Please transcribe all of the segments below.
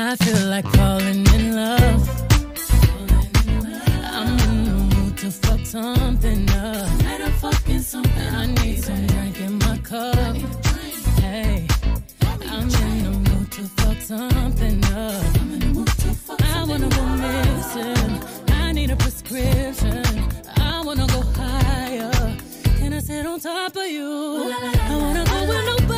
I feel like falling in love. I'm in the mood to fuck something up. I need some drink in my cup. Hey, I'm in the mood to fuck something up. I wanna go missing. I need a prescription. I wanna go higher. Can I sit on top of you? With nobody.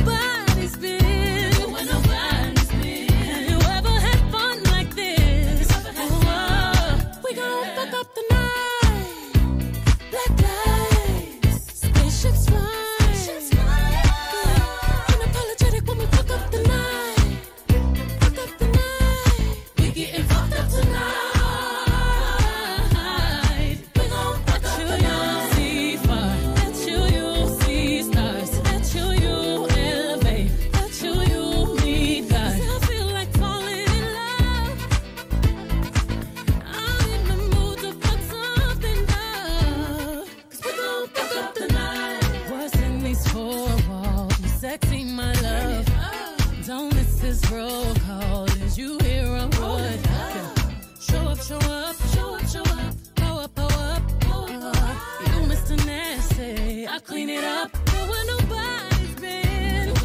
I clean it up. Where nobody's been.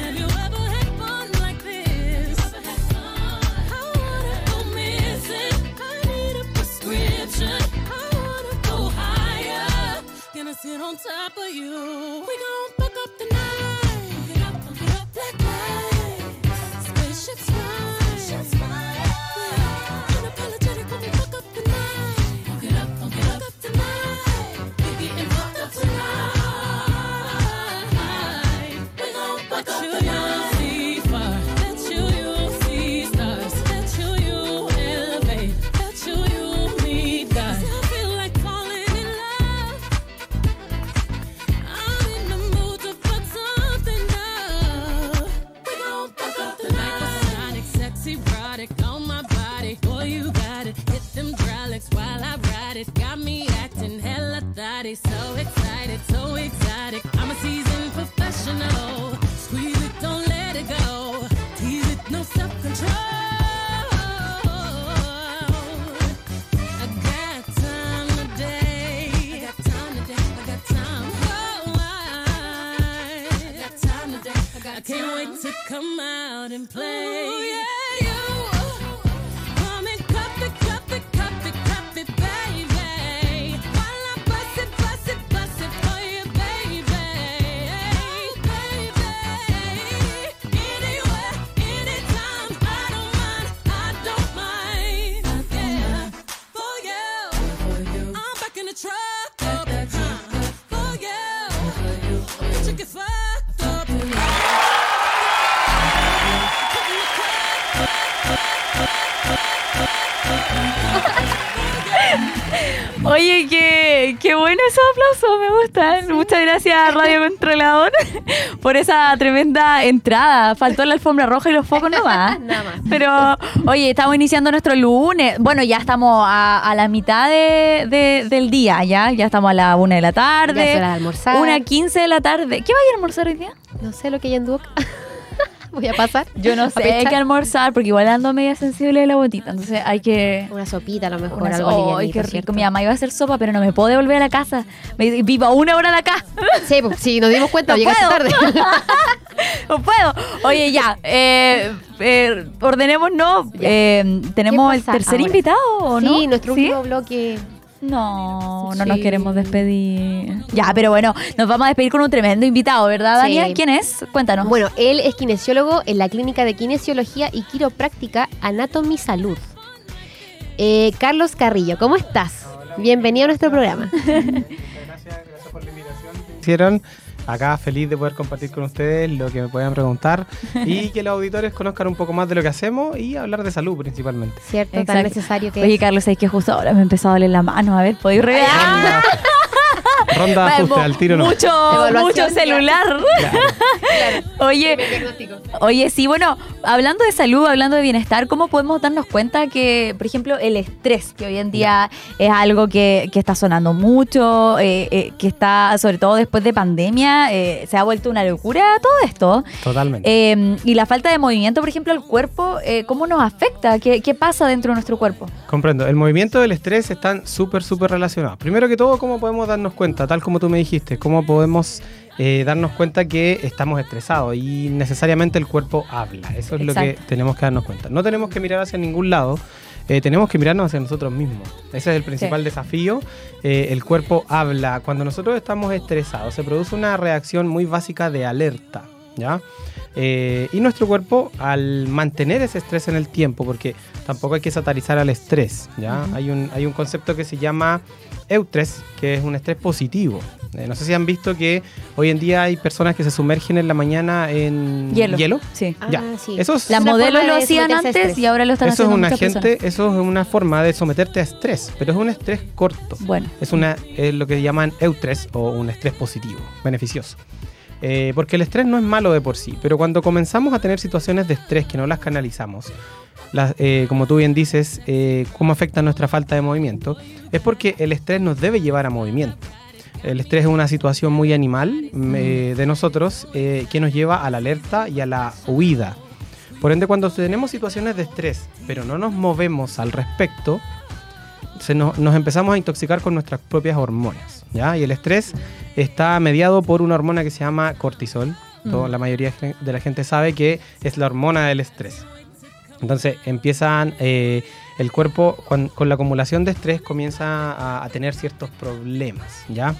Have you ever had fun like this? I wanna go missing. I need a prescription. I wanna go higher. Sit on top of you. We Oye, qué, qué bueno esos aplausos, me gustan. Muchas gracias, Radio Controlador, por esa tremenda entrada. Faltó la alfombra roja y los focos nomás. Nada más. Pero, oye, estamos iniciando nuestro lunes. Bueno, ya estamos a, a la mitad de- de- del día, ya. Ya estamos a la una de la tarde. Ya es hora de almorzar. Una quince de la tarde. ¿Qué vaya a almorzar hoy día? No sé lo que hay en Duoc. Voy a pasar. Yo no sé, hay que almorzar porque igual ando media sensible de la botita. Entonces hay que... Una sopita a lo mejor, Una algo ¡Ay, qué rico! ¿cierto? Mi mamá iba a hacer sopa, pero no me puedo devolver a la casa. Me dice, vivo a una hora de acá. Sí, pues, sí, nos dimos cuenta, No llegaste puedo. tarde. no puedo. Oye, ya. Eh, eh, ordenémonos. Ya. Eh, ¿Tenemos ¿Qué el tercer ahora? invitado o no? Sí, nuestro último bloque. No, no nos Sí. queremos despedir. Ya, pero bueno, nos vamos a despedir con un tremendo invitado, ¿verdad, Sí. Daniel? ¿Quién es? Cuéntanos. Bueno, él es kinesiólogo en la clínica de kinesiología y quiropráctica Anatomy Salud. Eh, Carlos Carrillo, ¿cómo estás? Bienvenido a nuestro programa. Gracias, gracias por la invitación que hicieron. Acá feliz de poder compartir con ustedes lo que me puedan preguntar y que los auditores conozcan un poco más de lo que hacemos y hablar de salud principalmente. ¿Cierto? Tan Exacto. necesario que Oye, es. Carlos, es que justo ahora me empezó a doler la mano. A ver, ¿podéis revelar? Ronda, ajuste, al tiro no. Mucho, celular. Oye, Oye, sí, bueno, hablando de salud, hablando de bienestar, ¿cómo podemos darnos cuenta que, por ejemplo, el estrés, que hoy en día es algo que, que está sonando mucho, eh, eh, que está, sobre todo después de pandemia, eh, se ha vuelto una locura todo esto? Totalmente. Eh, y la falta de movimiento, por ejemplo, el cuerpo, eh, ¿cómo nos afecta? ¿Qué, qué pasa dentro de nuestro cuerpo? Comprendo. El movimiento del estrés están súper, súper relacionados. Primero que todo, ¿cómo podemos darnos cuenta? Tal como tú me dijiste, ¿cómo podemos eh, darnos cuenta que estamos estresados? Y necesariamente el cuerpo habla. Eso es lo que tenemos que darnos cuenta. No tenemos que mirar hacia ningún lado. eh, tenemos que mirarnos hacia nosotros mismos. Ese es el principal desafío. Eh, el cuerpo habla. Cuando nosotros estamos estresados, se produce una reacción muy básica de alerta. ¿Ya? Eh, y nuestro cuerpo, al mantener ese estrés en el tiempo, porque tampoco hay que satarizar al estrés, ¿ya? hay, un, hay un concepto que se llama eustrés, que es un estrés positivo. Eh, no sé si han visto que hoy en día hay personas que se sumergen en la mañana en Hielo. Sí. Ah, Ya. sí. Eso es, Las una modelos forma lo hacían antes y ahora lo están eso es haciendo una muchas gente, eso es una forma de someterte a estrés, pero es un estrés corto. Bueno, Es, una, es lo que llaman eustrés o un estrés positivo, beneficioso. Eh, porque el estrés no es malo de por sí, pero cuando comenzamos a tener situaciones de estrés que no las canalizamos, las, eh, como tú bien dices, eh, cómo afecta nuestra falta de movimiento, es porque el estrés nos debe llevar a movimiento. El estrés es una situación muy animal eh, de nosotros que nos lleva a la alerta y a la huida. Por ende, cuando tenemos situaciones de estrés, pero no nos movemos al respecto, se nos, nos empezamos a intoxicar con nuestras propias hormonas. ¿Ya? Y el estrés está mediado por una hormona que se llama cortisol. Todo- Mm. La mayoría de la gente sabe que es la hormona del estrés. Entonces empiezan, eh, el cuerpo con, con la acumulación de estrés comienza a, a tener ciertos problemas, ¿ya?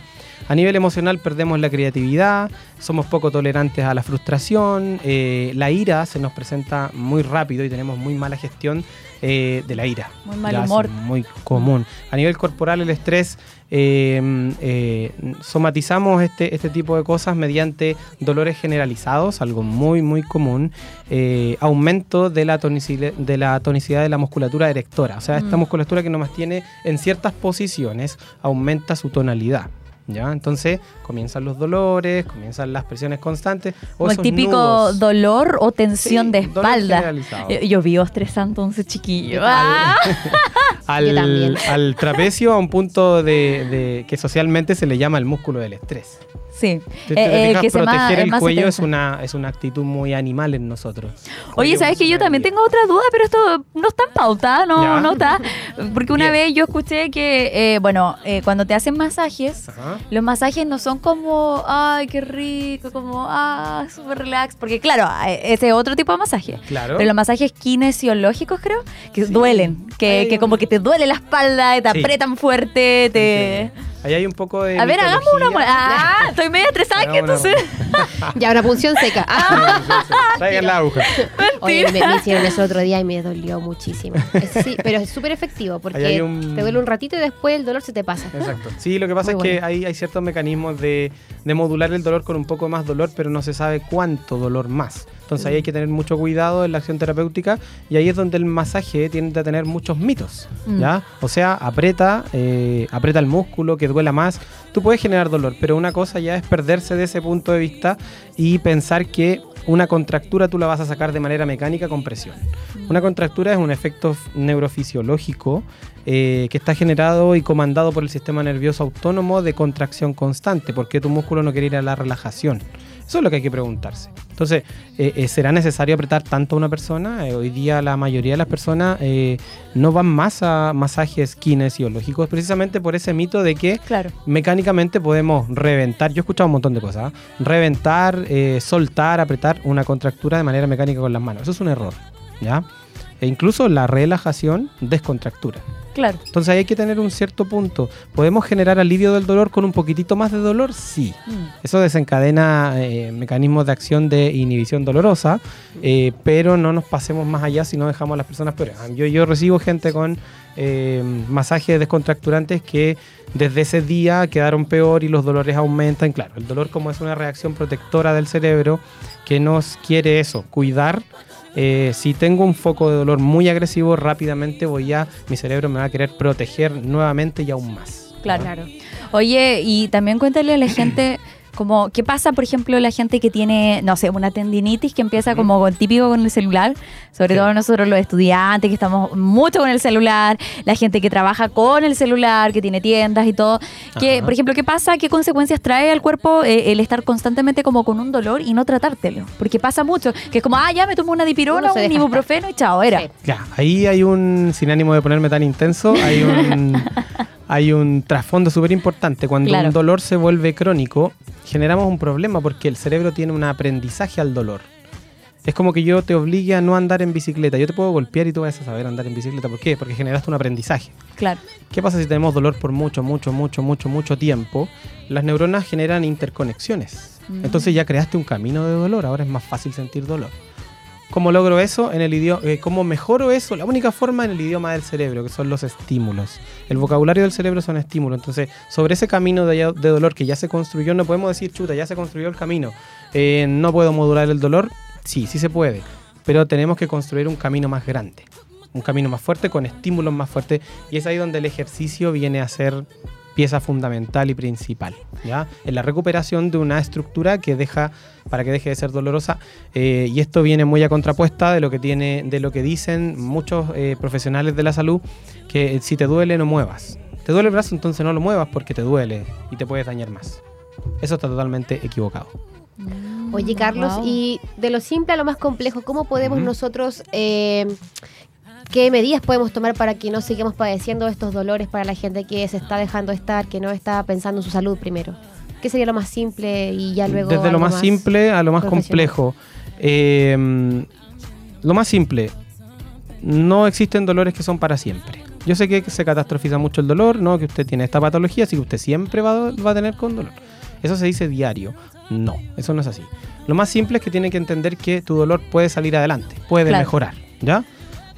A nivel emocional perdemos la creatividad, somos poco tolerantes a la frustración, eh, la ira se nos presenta muy rápido y tenemos muy mala gestión eh, de la ira. Muy mal humor. muy común. A nivel corporal el estrés eh, eh, somatizamos este, este tipo de cosas mediante dolores generalizados, algo muy muy común, eh, aumento de la, tonicidad, de la tonicidad de la musculatura erectora, o sea, esta Mm. musculatura que nos mantiene en ciertas posiciones aumenta su tonalidad. ¿Ya? Entonces comienzan los dolores, comienzan las presiones constantes. o Como el típico nudos. dolor o tensión Sí, de espalda. Yo, yo vivo estresando entonces chiquillo. Yo Ah. al, al trapecio a un punto de, de- que socialmente se le llama el músculo del estrés. Sí. Te- te Eh, eh, fijas, que proteger el más cuello es una, es una actitud muy animal en nosotros. Oye, ¿sabes que yo también tengo otra duda, pero esto no está en pauta, no, Ya. no está. Porque una Bien. vez yo escuché que, eh, bueno, eh, cuando te hacen masajes, Ajá. los masajes no son como, ay, qué rico, como, ah, súper relax. Porque claro, ese es otro tipo de masaje. Claro. Pero los masajes kinesiológicos, creo, que Sí. duelen, que, como que te duele la espalda, te Sí. apretan fuerte, te... Entiendo. Ahí hay un poco de. A ver, hagamos una... mitología. Ah, estoy medio estresada una- entonces... Ya, una punción seca. Ah, Traigan la aguja. Oye, me, me hicieron eso otro día y me dolió muchísimo. Es- Sí, pero es súper efectivo porque Ahí hay un- te duele un ratito y después el dolor se te pasa. Exacto. Sí, lo que pasa Muy es que hay, hay ciertos mecanismos de, de modular el dolor con un poco más dolor, pero no se sabe cuánto dolor más. Entonces ahí hay que tener mucho cuidado en la acción terapéutica y ahí es donde el masaje tiende a tener muchos mitos, Mm. ¿ya? O sea, aprieta, eh, aprieta el músculo, que duela más. Tú puedes generar dolor, pero una cosa ya es perderse de ese punto de vista y pensar que una contractura tú la vas a sacar de manera mecánica con presión. Una contractura es un efecto neurofisiológico eh, que está generado y comandado por el sistema nervioso autónomo de contracción constante. ¿Por qué tu músculo no quiere ir a la relajación? Eso es lo que hay que preguntarse. Entonces, eh, eh, ¿será necesario apretar tanto a una persona? Eh, hoy día la mayoría de las personas eh, no van más a masajes kinesiológicos precisamente por ese mito de que Claro. mecánicamente podemos reventar, yo he escuchado un montón de cosas, ¿ah? reventar, soltar, apretar una contractura de manera mecánica con las manos. Eso es un error, ¿ya? E incluso la relajación descontractura. Claro. Entonces ahí hay que tener un cierto punto. ¿Podemos generar alivio del dolor con un poquitito más de dolor? Sí. Mm. Eso desencadena eh, mecanismos de acción de inhibición dolorosa, eh, pero no nos pasemos más allá si no dejamos a las personas peores. Ah, Yo, yo recibo gente con eh, masajes descontracturantes que desde ese día quedaron peor y los dolores aumentan. Claro, el dolor como es una reacción protectora del cerebro que nos quiere eso, cuidar. Eh, si tengo un foco de dolor muy agresivo, rápidamente voy a, mi cerebro me va a querer proteger nuevamente y aún más. Claro. Oye, y también cuéntale a la gente como qué pasa, por ejemplo, la gente que tiene, no sé, una tendinitis que empieza como con típico con el celular, sobre Sí. todo nosotros los estudiantes que estamos mucho con el celular, la gente que trabaja con el celular, que tiene tiendas y todo, que, Ajá. por ejemplo, ¿qué pasa? ¿Qué consecuencias trae al cuerpo eh, el estar constantemente como con un dolor y no tratártelo? Porque pasa mucho, que es como, ah, ya me tomo una dipirona, un ibuprofeno y chao, era. Sí. Ya, ahí hay un, sin ánimo de ponerme tan intenso, hay un, hay un trasfondo súper importante. Cuando Claro. un dolor se vuelve crónico, generamos un problema porque el cerebro tiene un aprendizaje al dolor. Es como que yo te obligue a no andar en bicicleta. Yo te puedo golpear y tú vas a saber andar en bicicleta. ¿Por qué? Porque generaste un aprendizaje. Claro. ¿Qué pasa si tenemos dolor por mucho, mucho, mucho, mucho, mucho tiempo? Las neuronas generan interconexiones. Mm. Entonces ya creaste un camino de dolor. Ahora es más fácil sentir dolor. ¿Cómo logro eso? En el idioma, ¿Cómo mejoro eso? La única forma en el idioma del cerebro, que son los estímulos. El vocabulario del cerebro son estímulos. Entonces, sobre ese camino de, de dolor que ya se construyó, no podemos decir, chuta, ya se construyó el camino. Eh, no puedo modular el dolor. Sí, sí se puede. Pero tenemos que construir un camino más grande. Un camino más fuerte, con estímulos más fuertes. Y es ahí donde el ejercicio viene a ser pieza fundamental y principal, ¿ya? En la recuperación de una estructura que deja, para que deje de ser dolorosa, eh, y esto viene muy a contrapuesta de lo que tiene, de lo que dicen muchos eh, profesionales de la salud, que si te duele no muevas. Te duele el brazo, entonces no lo muevas porque te duele y te puedes dañar más. Eso está totalmente equivocado. Oye, Carlos, Wow. y de lo simple a lo más complejo, ¿cómo podemos nosotros, eh, qué medidas podemos tomar para que no sigamos padeciendo estos dolores para la gente que se está dejando estar, que no está pensando en su salud primero? ¿Qué sería lo más simple y ya luego... Desde lo más, simple a lo más complejo. Eh, lo más simple, no existen dolores que son para siempre. Yo sé que se catastrofiza mucho el dolor, no que usted tiene esta patología, así que usted siempre va, va a tener con dolor. Eso se dice diario. No, eso no es así. Lo más simple es que tiene que entender que tu dolor puede salir adelante, puede Claro. mejorar, ¿ya?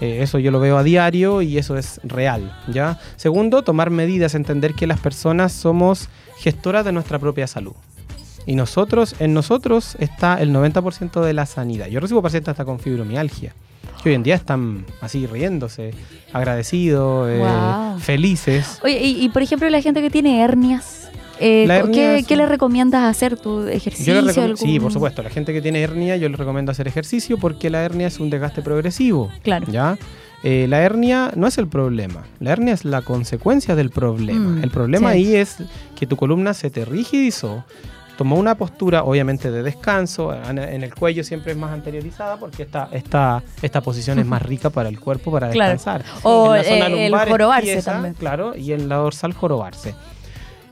Eh, eso yo lo veo a diario y eso es real, ¿ya? Segundo, tomar medidas, entender que las personas somos gestoras de nuestra propia salud. Y nosotros, en nosotros está el 90% de la sanidad. Yo recibo pacientes hasta con fibromialgia, que hoy en día están así riéndose, agradecidos, eh, felices. Oye, y, y, por ejemplo, la gente que tiene hernias, eh, ¿qué, le recomiendas hacer? ¿Tu ejercicio? Yo Sí, por supuesto. La gente que tiene hernia, yo les recomiendo hacer ejercicio porque la hernia es un desgaste progresivo. Claro. ¿Ya? Eh, la hernia no es el problema. La hernia es la consecuencia del problema. Mm, el problema sí. ahí es que tu columna se te rigidizó, tomó una postura, obviamente, de descanso. En el cuello siempre es más anteriorizada porque esta, esta, esta posición es más rica para el cuerpo para Claro. descansar. O, En la zona el lumbar jorobarse también. Claro, y en la dorsal jorobarse.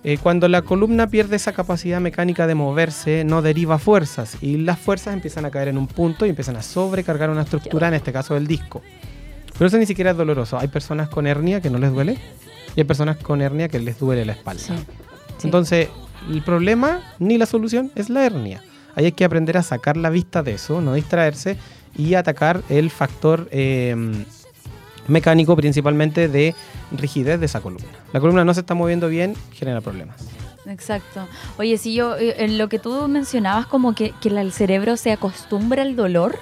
Eh, cuando la columna pierde esa capacidad mecánica de moverse, no deriva fuerzas y las fuerzas empiezan a caer en un punto y empiezan a sobrecargar una estructura, en este caso el disco. Pero eso ni siquiera es doloroso. Hay personas con hernia que no les duele y hay personas con hernia que les duele la espalda. Sí. Sí. Entonces, el problema ni la solución es la hernia. Ahí hay que aprender a sacar la vista de eso, no distraerse y atacar el factor eh, mecánico principalmente de rigidez de esa columna. La columna no se está moviendo bien, genera problemas. Exacto. Oye, si yo, eh, en lo que tú mencionabas, como que, el cerebro se acostumbra al dolor,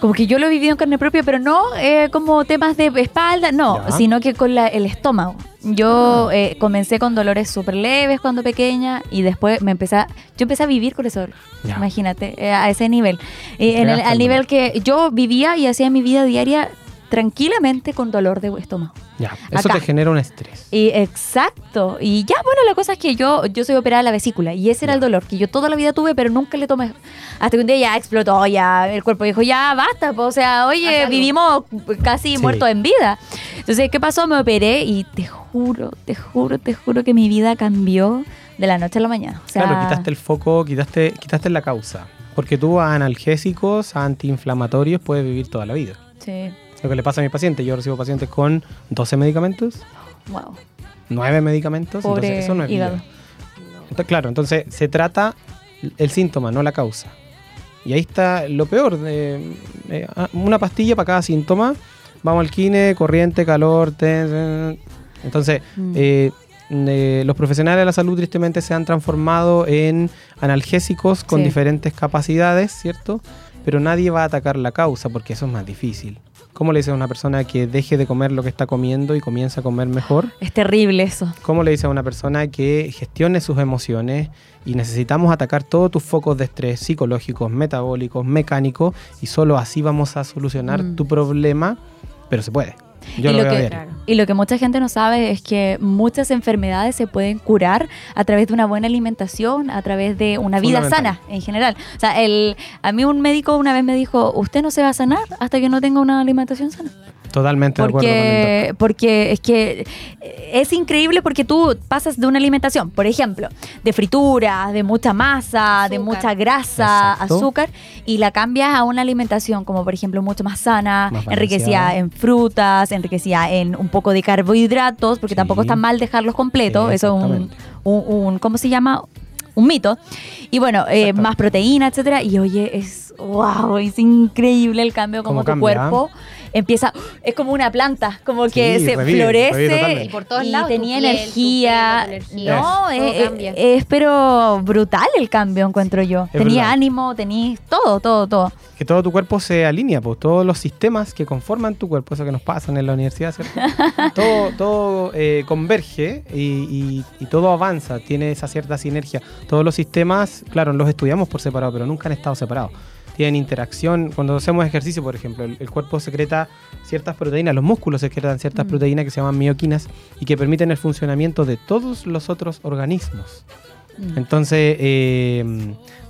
como que yo lo he vivido en carne propia, pero no eh, como temas de espalda, no, Ya. sino que con la- el estómago. Yo eh, comencé con dolores súper leves cuando pequeña y después me empecé a, yo empecé a vivir con ese dolor. Ya. Imagínate, eh, a ese nivel. En el- al nivel que yo vivía y hacía mi vida diaria tranquilamente con dolor de estómago. Ya, eso Acá. te genera un estrés. Y exacto. Y ya, bueno, la cosa es que yo, yo soy operada de la vesícula y ese era el dolor que yo toda la vida tuve, pero nunca le tomé. Hasta que un día ya explotó, ya el cuerpo dijo, ya basta, po, o sea, oye, algo. vivimos casi Sí. muertos en vida. Entonces, ¿qué pasó? Me operé y te juro, te juro, te juro que mi vida cambió de la noche a la mañana. O sea, Claro, quitaste el foco, quitaste, quitaste la causa. Porque tú a analgésicos, a antiinflamatorios, puedes vivir toda la vida. Sí, Lo que le pasa a mi paciente, yo recibo pacientes con 12 medicamentos, wow. 9 medicamentos, Pobre entonces eso no es vida. Entonces, claro, entonces se trata el síntoma, no la causa. Y ahí está lo peor, de, eh, ah, una pastilla para cada síntoma, vamos al kine, corriente, calor, ten- entonces Mm. eh, eh, los profesionales de la salud tristemente se han transformado en analgésicos con Sí. diferentes capacidades, ¿cierto? Pero nadie va a atacar la causa porque eso es más difícil. ¿Cómo le dice a una persona que deje de comer lo que está comiendo y comienza a comer mejor? Es terrible eso. ¿Cómo le dice a una persona que gestione sus emociones y necesitamos atacar todos tus focos de estrés psicológicos, metabólicos, mecánicos y solo así vamos a solucionar Mm. tu problema? Pero se puede. Yo y, lo que, y lo que mucha gente no sabe es que muchas enfermedades se pueden curar a través de una buena alimentación, a través de una vida sana en general. O sea, el, a mí un médico una vez me dijo, usted no se va a sanar hasta que no tenga una alimentación sana. Totalmente de acuerdo con. Porque, porque es que eh, es increíble porque tú pasas de una alimentación, por ejemplo, de frituras, de mucha masa, de mucha grasa, Exacto. azúcar, y la cambias a una alimentación como por ejemplo mucho más sana, Más enriquecida en frutas, enriquecida en un poco de carbohidratos, porque Sí. tampoco está mal dejarlos completos, eso es un, un, un- ¿cómo se llama? Un mito. Y bueno, eh, más proteína, etcétera. Y oye, es wow, es increíble el cambio como ¿Cómo tu cambia, cuerpo empieza, es como una planta, como que Sí, se revive, florece. Y por todos y lados, tenía piel, energía. No, eh, es pero brutal el cambio, encuentro yo. Es tenía verdad. ánimo, tenía todo, todo, todo. Que todo tu cuerpo se alinea, pues todos los sistemas que conforman tu cuerpo, eso que nos pasan en la universidad, ¿cierto? todo todo eh, converge y, y- y todo avanza, tiene esa cierta sinergia. Todos los sistemas, claro, los estudiamos por separado, pero nunca han estado separados. Tienen interacción. Cuando hacemos ejercicio, por ejemplo, el, el cuerpo secreta ciertas proteínas, los músculos secretan ciertas Mm. proteínas que se llaman mioquinas y que permiten el funcionamiento de todos los otros organismos. Mm. Entonces, eh,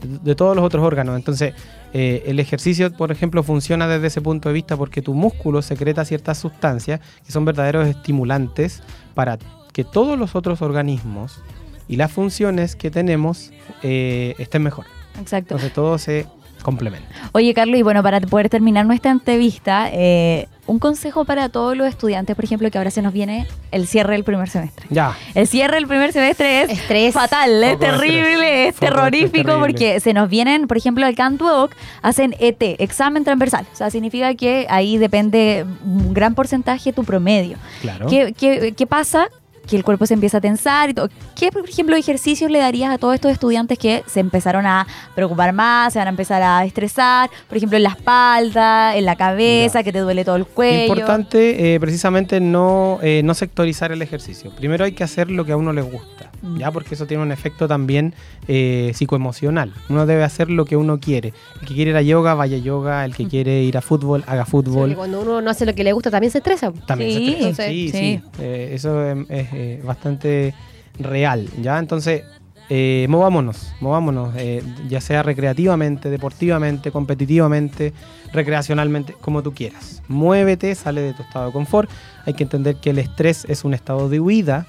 de, de todos los otros órganos. Entonces, eh, el ejercicio, por ejemplo, funciona desde ese punto de vista porque tu músculo secreta ciertas sustancias que son verdaderos estimulantes para que todos los otros organismos y las funciones que tenemos eh, estén mejor. Exacto. Entonces, todo se complementa. Oye, Carlos, y bueno, para poder terminar nuestra entrevista, eh, un consejo para todos los estudiantes, por ejemplo, que ahora se nos viene el cierre del primer semestre. Ya. El cierre del primer semestre es Estrés. fatal, es terrible, estrés. es terrorífico terrible. porque se nos vienen, por ejemplo, al Cantuoc hacen ET, examen transversal. O sea, significa que ahí depende un gran porcentaje tu promedio. Claro. ¿Qué, qué, qué pasa? Que el cuerpo se empieza a tensar y todo. ¿Qué, por ejemplo, ejercicios le darías a todos estos estudiantes que se empezaron a preocupar más, se van a empezar a estresar? Por ejemplo, en la espalda, en la cabeza, Ya. que te duele todo el cuello. Importante, eh, precisamente, no, eh, no sectorizar el ejercicio. Primero hay que hacer lo que a uno le gusta, Mm. ¿ya? Porque eso tiene un efecto también eh, psicoemocional. Uno debe hacer lo que uno quiere. El que quiere ir a yoga, vaya a yoga. El que quiere ir a fútbol, haga fútbol. cuando uno no hace lo que le gusta también se estresa. También se Sí, estresa. sí, sí. sí. Eh, eso em, es eh, bastante real, ¿ya? Entonces, eh, movámonos, movámonos, eh, ya sea recreativamente, deportivamente, competitivamente, recreacionalmente, como tú quieras. Muévete, sale de tu estado de confort. Hay que entender que el estrés es un estado de huida,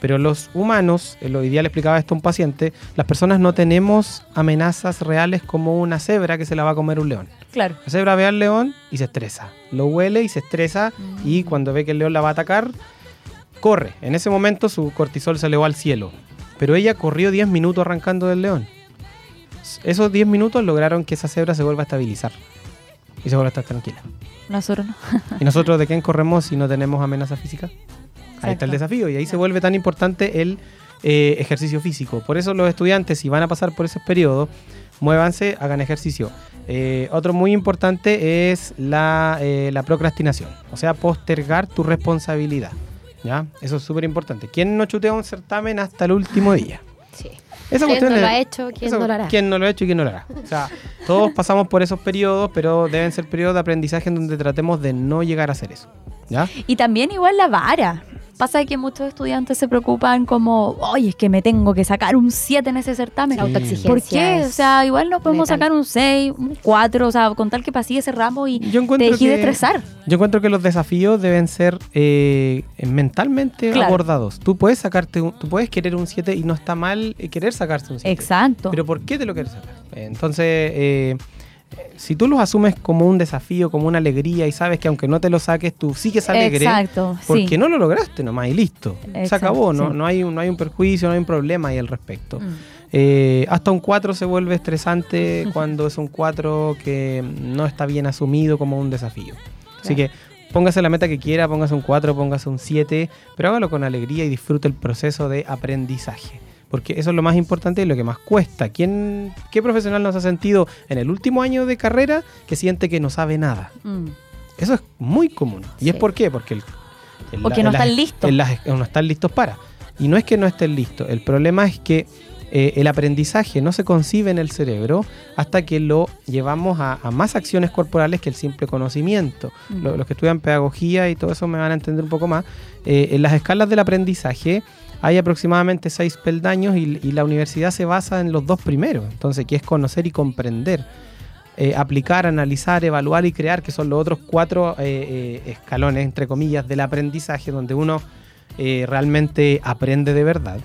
pero los humanos, eh, lo ideal explicaba esto a un paciente, las personas no tenemos amenazas reales como una cebra que se la va a comer un león. Claro. La cebra ve al león y se estresa. Lo huele y se estresa y cuando ve que el león la va a atacar, corre. En ese momento su cortisol se elevó al cielo. Pero ella corrió 10 minutos arrancando del león. Esos 10 minutos lograron que esa cebra se vuelva a estabilizar y se vuelva a estar tranquila. Nosotros no. ¿Y nosotros de quién corremos si no tenemos amenaza física? Ahí está el desafío y ahí se vuelve tan importante el eh, ejercicio físico. Por eso los estudiantes, si van a pasar por ese periodo, muévanse, hagan ejercicio. Eh, otro muy importante es la, eh, la procrastinación, o sea, postergar tu responsabilidad. ¿Ya? Eso es súper importante. ¿Quién no chutea un certamen hasta el último día? Sí. Esa ¿Quién cuestión no lo ha hecho? ¿Quién no lo hará? ¿Quién no lo ha hecho y quién no lo hará? O sea, todos pasamos por esos periodos, pero deben ser periodos de aprendizaje en donde tratemos de no llegar a hacer eso. ¿Ya? Y también igual la vara. Pasa que muchos estudiantes se preocupan como, oye, es que me tengo que sacar un 7 en ese certamen. La autoexigencia ¿Por qué? O sea, igual no podemos letal. sacar un 6, un 4, o sea, con tal que pasé ese ramo y Yo te dejé de que- estresar. Yo encuentro que los desafíos deben ser eh, mentalmente Claro. abordados. Tú puedes sacarte, un- tú puedes querer un 7 y no está mal eh, querer sacarse un 7. Exacto. Pero ¿por qué te lo quieres sacar? Entonces, eh, si tú los asumes como un desafío, como una alegría y sabes que aunque no te lo saques, tú sigues alegre. Exacto, Porque sí. no lo lograste nomás y listo. Se acabó, no, sí. no, hay, un- no hay un perjuicio, no hay un problema ahí al respecto. Mm. Eh, hasta un 4 se vuelve estresante cuando es un 4 que no está bien asumido como un desafío. Así que póngase la meta que quiera, póngase un 4, póngase un 7, pero hágalo con alegría y disfrute el proceso de aprendizaje. Porque eso es lo más importante y lo que más cuesta. ¿Quién, ¿Qué profesional nos ha sentido en el último año de carrera que siente que no sabe nada? Mm. Eso es muy común. ¿Y es por qué? Porque, el, el- Porque la- no están listos. no están listos para. Y no es que no estén listos. El problema es que eh, el aprendizaje no se concibe en el cerebro hasta que lo llevamos a, a más acciones corporales que el simple conocimiento. Mm. Lo- los que estudian pedagogía y todo eso me van a entender un poco más. Eh, en las escalas del aprendizaje hay aproximadamente seis peldaños y, la universidad se basa en los dos primeros. Entonces, que es conocer y comprender eh, aplicar, analizar, evaluar y crear, que son los otros cuatro eh, eh, escalones, entre comillas, del aprendizaje, donde uno eh, realmente aprende de verdad.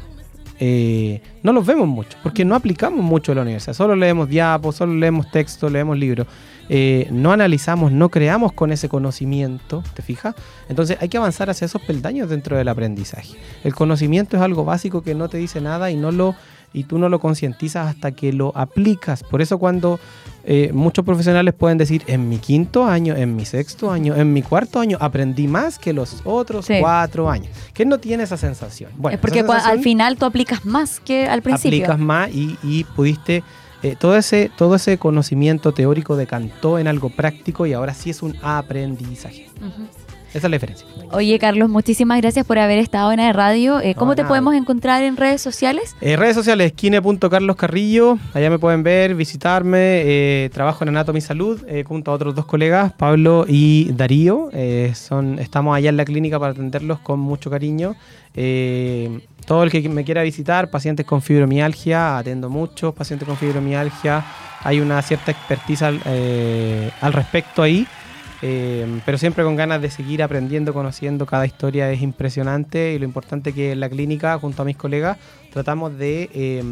No los vemos mucho, porque no aplicamos mucho en la universidad. Solo leemos diapos, solo leemos textos, leemos libros. Eh, no analizamos, no creamos con ese conocimiento, ¿te fijas? Entonces hay que avanzar hacia esos peldaños dentro del aprendizaje. El conocimiento es algo básico que no te dice nada y no lo y tú no lo concientizas hasta que lo aplicas. Por eso cuando eh, muchos profesionales pueden decir, en mi quinto año, en mi sexto año, en mi cuarto año, aprendí más que los otros Sí. cuatro años. ¿Quién no tiene esa sensación? Bueno, es porque sensación al final tú aplicas más que al principio. aplicas más y, y pudiste... eh, todo, ese, todo ese conocimiento teórico decantó en algo práctico y ahora sí es un aprendizaje. Esa es la diferencia. Oye, Carlos, muchísimas gracias por haber estado en la radio. Eh, ¿Cómo No, te nada. podemos encontrar en redes sociales? Eh, redes sociales, kine.carloscarrillo, allá me pueden ver, visitarme, eh, trabajo en Anatomy Salud junto a otros dos colegas, Pablo y Darío, son, estamos allá en la clínica para atenderlos con mucho cariño. Todo el que me quiera visitar, pacientes con fibromialgia, atendo muchos pacientes con fibromialgia, hay una cierta expertise al, eh, al respecto ahí. Eh, pero siempre con ganas de seguir aprendiendo, conociendo, cada historia es impresionante y lo importante que en la clínica, junto a mis colegas, tratamos de eh,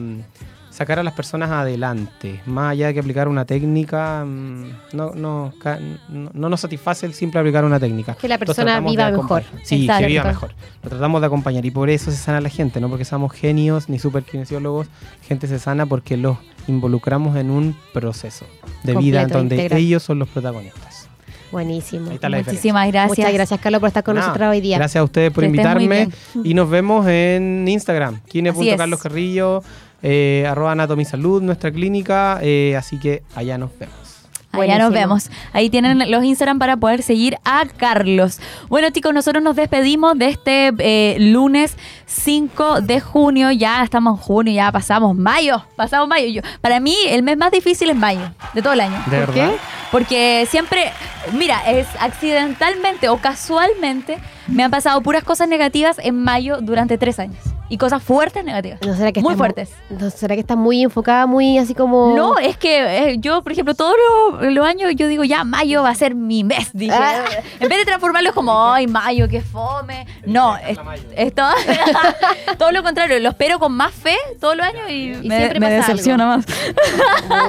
sacar a las personas adelante. Más allá de que aplicar una técnica, mm, no, no, ca- no, no nos satisface el simple aplicar una técnica. Que la Lo persona tratamos viva de mejor. acompañar. Sí, Exacto. que viva mejor. Lo tratamos de acompañar y por eso se sana la gente, no porque seamos genios ni super kinesiólogos. Gente se sana porque los involucramos en un proceso de vida en donde integral. ellos son los protagonistas. Buenísimo. Ahí está la diferencia. Muchísimas gracias. Muchas gracias, Carlos, por estar con Nada, nosotros hoy día. Gracias a ustedes por Que invitarme y nos vemos en Instagram, Así kine.carlos es. Carrillo, eh, arroba Anatomy Salud, nuestra clínica, eh, así que allá nos vemos. Allá nos vemos. Ahí tienen los Instagram para poder seguir a Carlos. Bueno, chicos, nosotros nos despedimos de este eh, lunes 5 de junio. Ya estamos en junio, ya pasamos mayo. Pasamos mayo. Yo, para mí, el mes más difícil es mayo, de todo el año. ¿De ¿Por verdad? qué? Porque siempre, mira, es accidentalmente o casualmente me han pasado puras cosas negativas en mayo durante tres años. Y cosas fuertes negativas. ¿No será que Muy está fuertes. ¿No será que está muy enfocada, muy así como... No, es que eh, yo, por ejemplo, todos los, los años yo digo, ya, mayo va a ser mi mes, dije. Ah. En vez de transformarlos como, ay, mayo, qué fome. No, es, es todo, todo lo contrario, lo espero con más fe todos los años y, Y me, siempre me pasa decepciona más.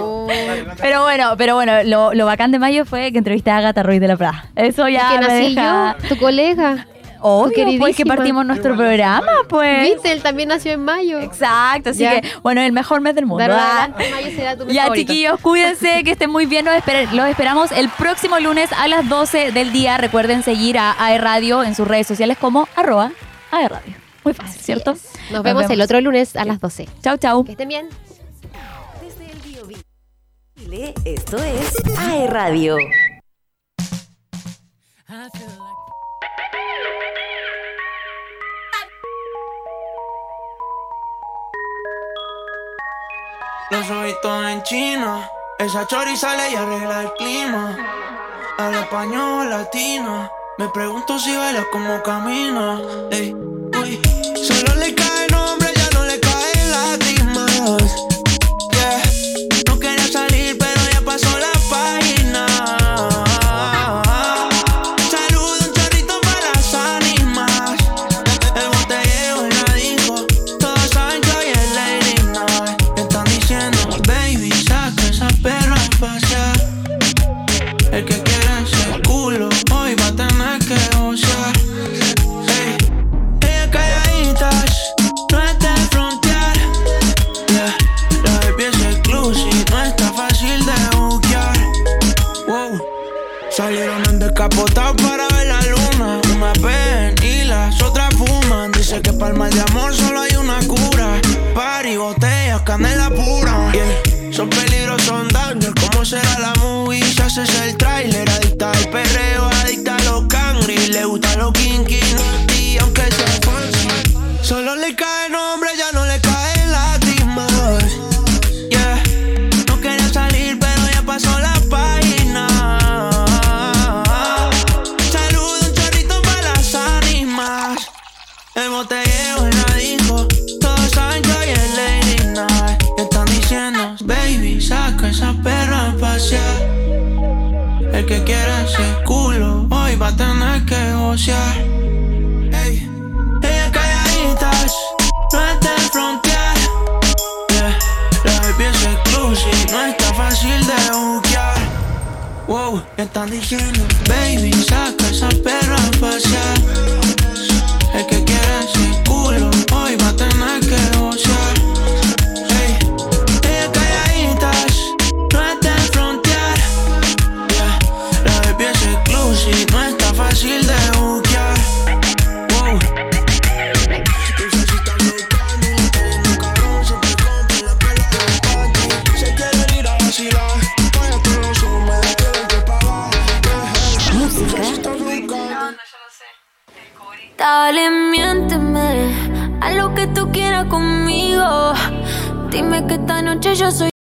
Oh. Pero bueno, pero bueno, lo, lo bacán de mayo fue que entrevisté a Agatha Ruiz de la Prada. Eso ya que me nací deja... yo, tu colega. Obvio, pues que partimos nuestro programa, pues. ¿Viste? Él también nació en mayo. Exacto, así Ya. que, bueno, el mejor mes del mundo. ¿ah? mayo será tu mes Ya, favorito. chiquillos, cuídense, que estén muy bien. Los, esper- los esperamos el próximo lunes a las 12 del día. Recuerden seguir a AE Radio en sus redes sociales como arroba AE Radio. Muy fácil, ¿cierto? Nos, vemos, el otro lunes a las 12. Chau, chau. Que estén bien. Desde el Chile, esto es AE Radio. Like Los ojitos en China. Esa chori sale y arregla el clima. Habla español latino. Me pregunto si baila como camina.